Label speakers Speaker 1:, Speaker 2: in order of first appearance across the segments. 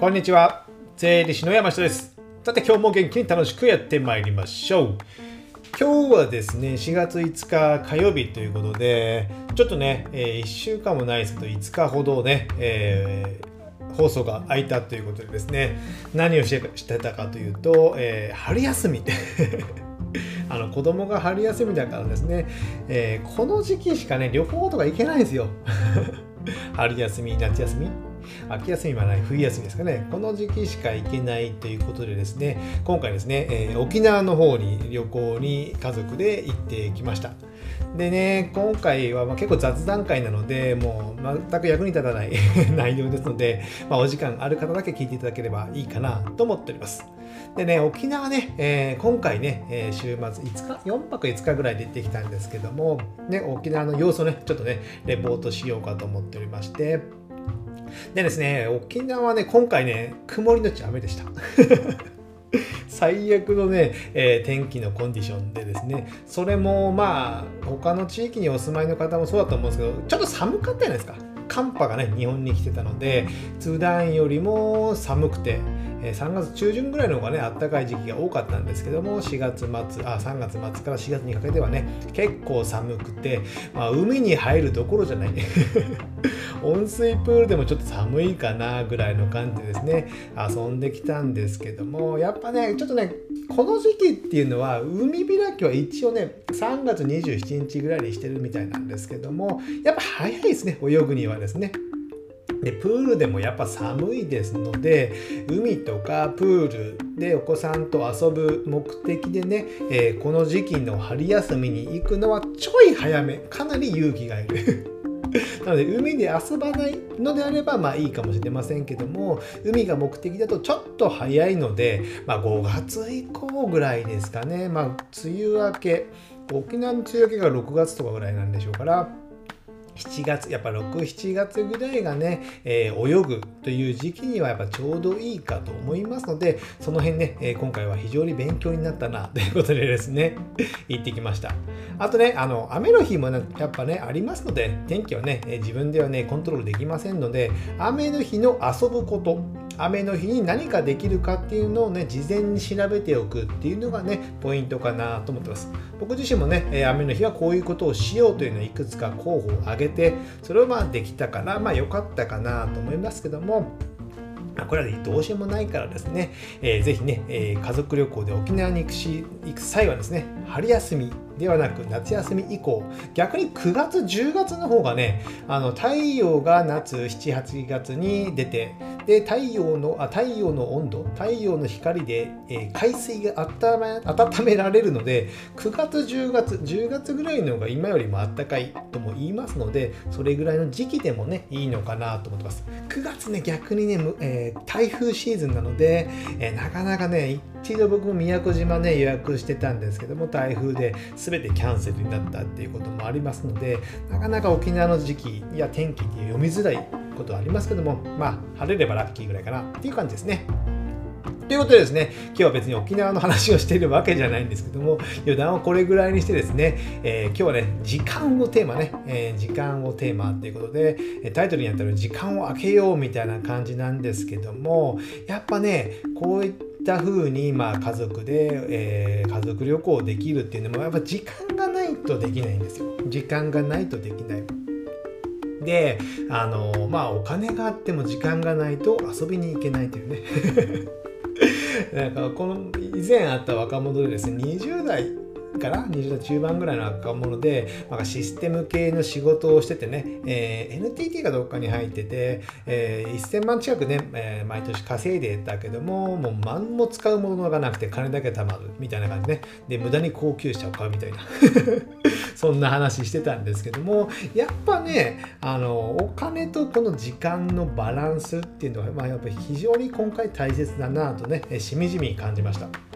Speaker 1: こんにちは。税理士の山下です。さて今日も元気に楽しくやってまいりましょう。今日はですね4月5日火曜日ということでちょっとね、え、1週間もないですけど5日ほどね、えー、放送が空いたということでですね何をしてたかというと、えー、春休み。あの子供が春休みだからですね、えー、この時期しかね旅行とか行けないんですよ。春休み夏休み。秋休みはない冬休みですかね。この時期しか行けないということでですね今回ですね、えー、沖縄の方に旅行に家族で行ってきました。でね今回はま結構雑談会なのでもう全く役に立たない 内容ですので、まあ、お時間ある方だけ聞いていただければいいかなと思っております。でね、沖縄ね、えー、今回ね、えー、週末5日、4泊5日ぐらいで行ってきたんですけども、ね、沖縄の様子をね、ちょっとね、レポートしようかと思っておりまして、でですね、沖縄はね、今回ね、曇りのち雨でした。最悪のね、えー、天気のコンディションでですね、それもまあ、他の地域にお住まいの方もそうだと思うんですけど、ちょっと寒かったじゃないですか。寒波がね、日本に来てたので、普段よりも寒くて、3月中旬ぐらいの方がね、暖かい時期が多かったんですけども、4月末、あ、3月末から4月にかけてはね、結構寒くて、まあ、海に入るどころじゃない。温水プールでもちょっと寒いかなぐらいの感じですね、遊んできたんですけども、やっぱね、ちょっとね、この時期っていうのは、海開きは一応ね、3月27日ぐらいにしてるみたいなんですけども、やっぱ早いですね、泳ぐにはですね。でプールでもやっぱ寒いですので海とかプールでお子さんと遊ぶ目的でね、えー、この時期の春休みに行くのはちょい早めかなり勇気がいる。なので海で遊ばないのであればまあいいかもしれませんけども海が目的だとちょっと早いので、まあ、5月以降ぐらいですかね、まあ、梅雨明け沖縄の梅雨明けが6月とかぐらいなんでしょうから7月やっぱ67月ぐらいがね、えー、泳ぐという時期にはやっぱちょうどいいかと思いますのでその辺ね、えー、今回は非常に勉強になったな ということでですね 行ってきました。あとねあの雨の日も、ね、やっぱねありますので天気はね、自分ではねコントロールできませんので雨の日の遊ぶこと。雨の日に何かできるかっていうのをね事前に調べておくっていうのがねポイントかなと思ってます。僕自身もね雨の日はこういうことをしようというのをいくつか候補を挙げてそれをまあできたからまあ良かったかなと思いますけどもこれはどうしようもないからですね、えー、ぜひね、えー、家族旅行で沖縄に行くし行く際はですね、春休みではなく夏休み以降逆に9月10月の方がねあの太陽が夏78月に出てで太陽のあ太陽の温度太陽の光で、えー、海水が温め温められるので9月10月10月ぐらいの方が今よりも暖かいとも言いますのでそれぐらいの時期でもねいいのかなと思ってます。9月ね逆にね、えー、台風シーズンなので、えー、なかなかね一一度僕も宮古島ね予約してたんですけども台風で全てキャンセルになったっていうこともありますのでなかなか沖縄の時期や天気って読みづらいことはありますけどもまあ晴れればラッキーぐらいかなっていう感じですね。ということでですね、今日は別に沖縄の話をしているわけじゃないんですけども、余談をこれぐらいにしてですね、えー、今日はね、時間をテーマね、えー、時間をテーマっていうことで、タイトルにあったら時間を空けようみたいな感じなんですけども、やっぱね、こういったた風にまあ家族で、えー、家族旅行できるっていうのもやっぱ時間がないとできないんですよ。時間がないとできない。であのまあお金があっても時間がないと遊びに行けないというね なんかこの以前あった若者でですね20代から20代中盤ぐらいの若者で、まあ、システム系の仕事をしててね、えー、NTT がどっかに入ってて、えー、1000万近くね、えー、毎年稼いでたけども、もう何も使うものがなくて金だけ貯まるみたいな感じね。で、無駄に高級車を買うみたいな。そんな話してたんですけども、やっぱね、あの、お金とこの時間のバランスっていうのは、まあ、やっぱり非常に今回大切だなとね、しみじみ感じました。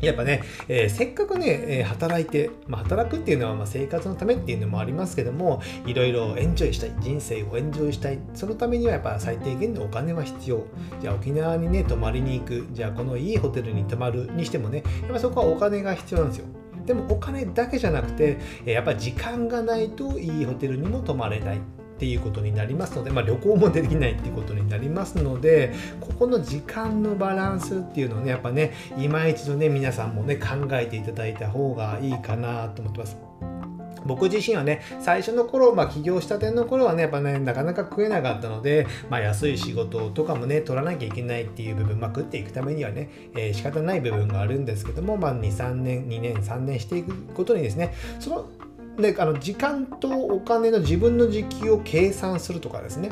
Speaker 1: やっぱね、えー、せっかくね、えー、働いて、まあ、働くっていうのはま生活のためっていうのもありますけども、いろいろエンジョイしたい、人生をエンジョイしたい、そのためにはやっぱ最低限のお金は必要。じゃあ沖縄にね、泊まりに行く、じゃあこのいいホテルに泊まるにしてもね、やっぱそこはお金が必要なんですよ。でもお金だけじゃなくて、やっぱ時間がないといいホテルにも泊まれない。っていうことになりますので、まあ、旅行もできないっていうことになりますのでここの時間のバランスっていうのをねやっぱね今一度ね皆さんもね考えていただいた方がいいかなと思ってます。僕自身はね、最初の頃、まあ起業したての頃はね、やっぱね、なかなか食えなかったので、まあ安い仕事とかもね、取らなきゃいけないっていう部分、まあ食っていくためにはね、えー、仕方ない部分があるんですけども、まあ2、3年、2年、3年していくことにですね、その、で、あの時間とお金の自分の時給を計算するとかですね、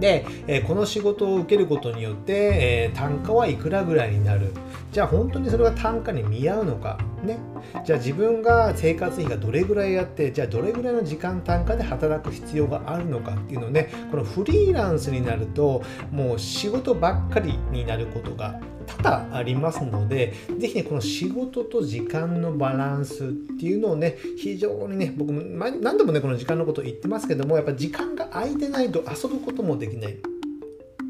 Speaker 1: で、えこの仕事を受けることによって、え単価はいくらぐらいになる。じゃあ本当にそれが単価に見合うのか？ねじゃあ自分が生活費がどれぐらいやってじゃあどれぐらいの時間単価で働く必要があるのかっていうのをねこのフリーランスになるともう仕事ばっかりになることが多々ありますので、ぜひね、この仕事と時間のバランスっていうのをね、非常にね、僕も何度もね、この時間のこと言ってますけども、やっぱ時間が空いてないと遊ぶこともできない。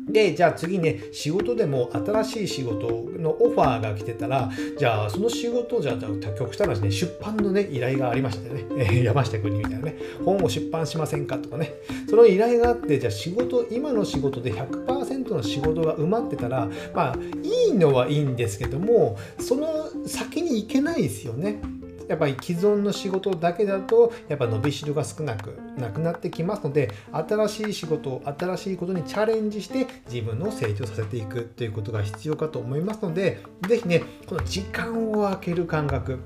Speaker 1: で、じゃあ次ね、仕事でも新しい仕事のオファーが来てたら、じゃあその仕事、じゃあ、じゃあ極端な話ね、出版のね、依頼がありましてね、え、山下君にみたいなね、本を出版しませんかとかね、その依頼があって、じゃあ仕事、今の仕事で100%の仕事が埋まってたら、まあ、いいのはいいんですけども、その先に行けないですよね。やっぱり既存の仕事だけだとやっぱ伸びしろが少なくなくなってきますので新しい仕事新しいことにチャレンジして自分を成長させていくということが必要かと思いますので是非ねこの時間を空ける感覚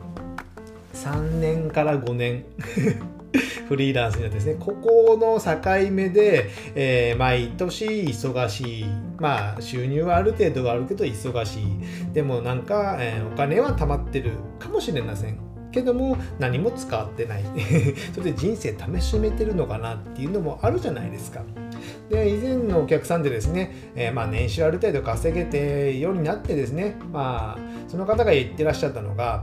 Speaker 1: 3年から5年 フリーランスにはですね、ここの境目で、えー、毎年忙しい。まあ、収入はある程度はあるけど忙しい。でもなんか、えー、お金は貯まってるかもしれません。けども何も使ってない。それで人生試しめてるのかなっていうのもあるじゃないですか。で以前のお客さんでですね、えー、まあ年収ある程度稼げてようになってですねまあその方が言ってらっしゃったのが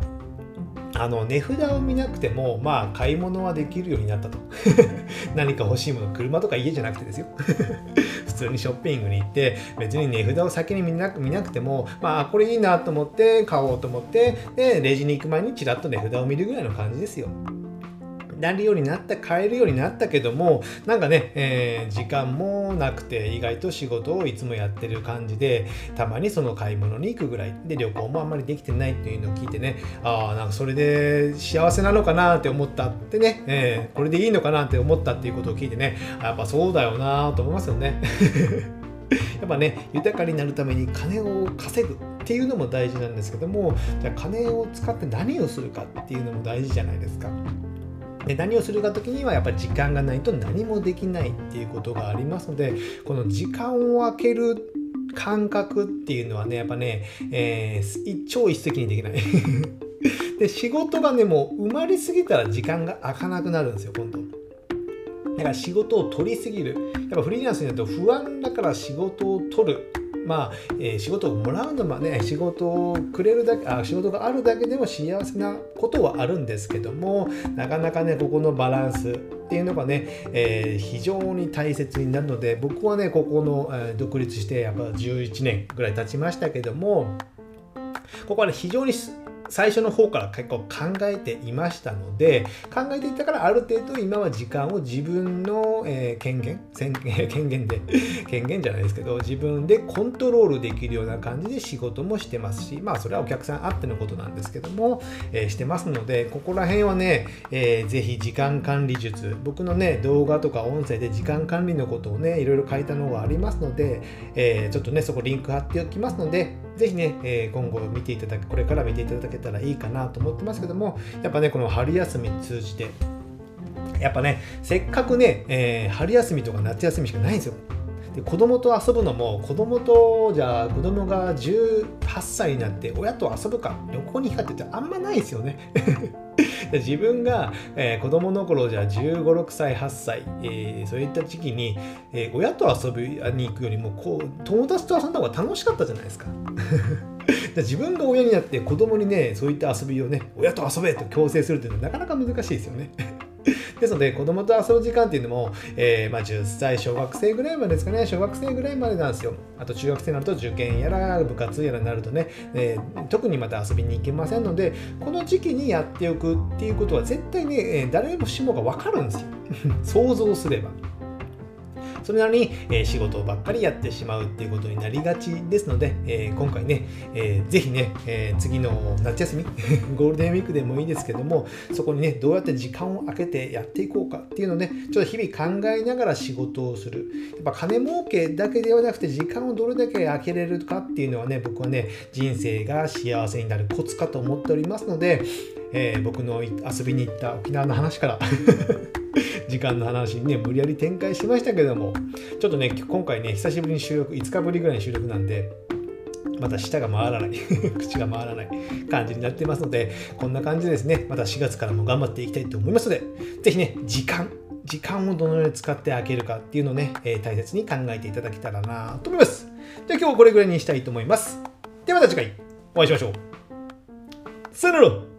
Speaker 1: あの値札を見なくてもまあ買い物はできるようになったと。何か欲しいもの車とか家じゃなくてですよ。普通にショッピングに行って別に値札を先に見なく見なくてもまあこれいいなと思って買おうと思ってでレジに行く前にちらっと値札を見るぐらいの感じですよ。なるようになった買えるようになったけどもなんかね、えー、時間もなくて意外と仕事をいつもやってる感じでたまにその買い物に行くぐらいで旅行もあんまりできてないっていうのを聞いてねああなんかそれで幸せなのかなって思ったってね、えー、これでいいのかなって思ったっていうことを聞いてねやっぱそうだよなと思いますよね。やっぱね豊かになるために金を稼ぐっていうのも大事なんですけどもじゃあ金を使って何をするかっていうのも大事じゃないですか。で何をするか時にはやっぱり時間がないと何もできないっていうことがありますのでこの時間を空ける感覚っていうのはねやっぱね、えー、超一石にできない。で仕事がねもう埋まりすぎたら時間が空かなくなるんですよ今度。だから仕事を取りすぎる。やっぱフリーランスになると不安だから仕事を取る。まあ、えー、仕事をもらうのもね仕事をくれるだけあ仕事があるだけでも幸せなことはあるんですけどもなかなかねここのバランスっていうのがね、えー、非常に大切になるので僕はねここの、えー、独立してやっぱ11年ぐらい経ちましたけどもここはね非常に最初の方から結構考えていましたので考えていたからある程度今は時間を自分の、えー、権限 権限で権限じゃないですけど自分でコントロールできるような感じで仕事もしてますしまあそれはお客さんあってのことなんですけども、えー、してますのでここら辺はね、えー、ぜひ時間管理術僕のね動画とか音声で時間管理のことをねいろいろ書いたのがありますので、えー、ちょっとねそこリンク貼っておきますのでぜひね、えー、今後見ていただく、これから見ていただけたらいいかなと思ってますけども、やっぱね、この春休み通じて、やっぱね、せっかくね、えー、春休みとか夏休みしかないんですよ。で子供と遊ぶのも子供とじゃあ子供が18歳になって親と遊ぶか旅行に行くかって言ったらあんまないですよね自分が、えー、子供の頃じゃあ15、6歳、8歳、えー、そういった時期に、えー、親と遊びに行くよりもこう友達と遊んだ方が楽しかったじゃないですか。自分が親になって子供にね、そういった遊びをね、親と遊べと強制するっていうのはなかなか難しいですよね。ですので、子供と遊ぶ時間っていうのも、えー、まあ、10歳、小学生ぐらいまでですかね、小学生ぐらいまでなんですよ。あと中学生になると受験やら部活やらになるとね、えー、特にまた遊びに行けませんので、この時期にやっておくっていうことは絶対ね、誰もしもが分かるんですよ。想像すれば。それなのに、えー、仕事ばっかりやってしまうっていうことになりがちですので、えー、今回ね、えー、ぜひね、えー、次の夏休み ゴールデンウィークでもいいですけどもそこにねどうやって時間を空けてやっていこうかっていうのをねちょっと日々考えながら仕事をする。やっぱ金儲けだけではなくて時間をどれだけ空けれるかっていうのはね僕はね人生が幸せになるコツかと思っておりますので、えー、僕の遊びに行った沖縄の話から 時間の話にね、無理やり展開しましたけども、ちょっとね、今回ね、久しぶりに収録、5日ぶりぐらいに収録なんで、また舌が回らない 口が回らない感じになってますので、こんな感じでですね、また4月からも頑張っていきたいと思いますので、ぜひね、時間、時間をどのように使って開けるかっていうのをね、えー、大切に考えていただけたらなと思います。じゃあ今日はこれぐらいにしたいと思います。ではまた次回お会いしましょう。さよなら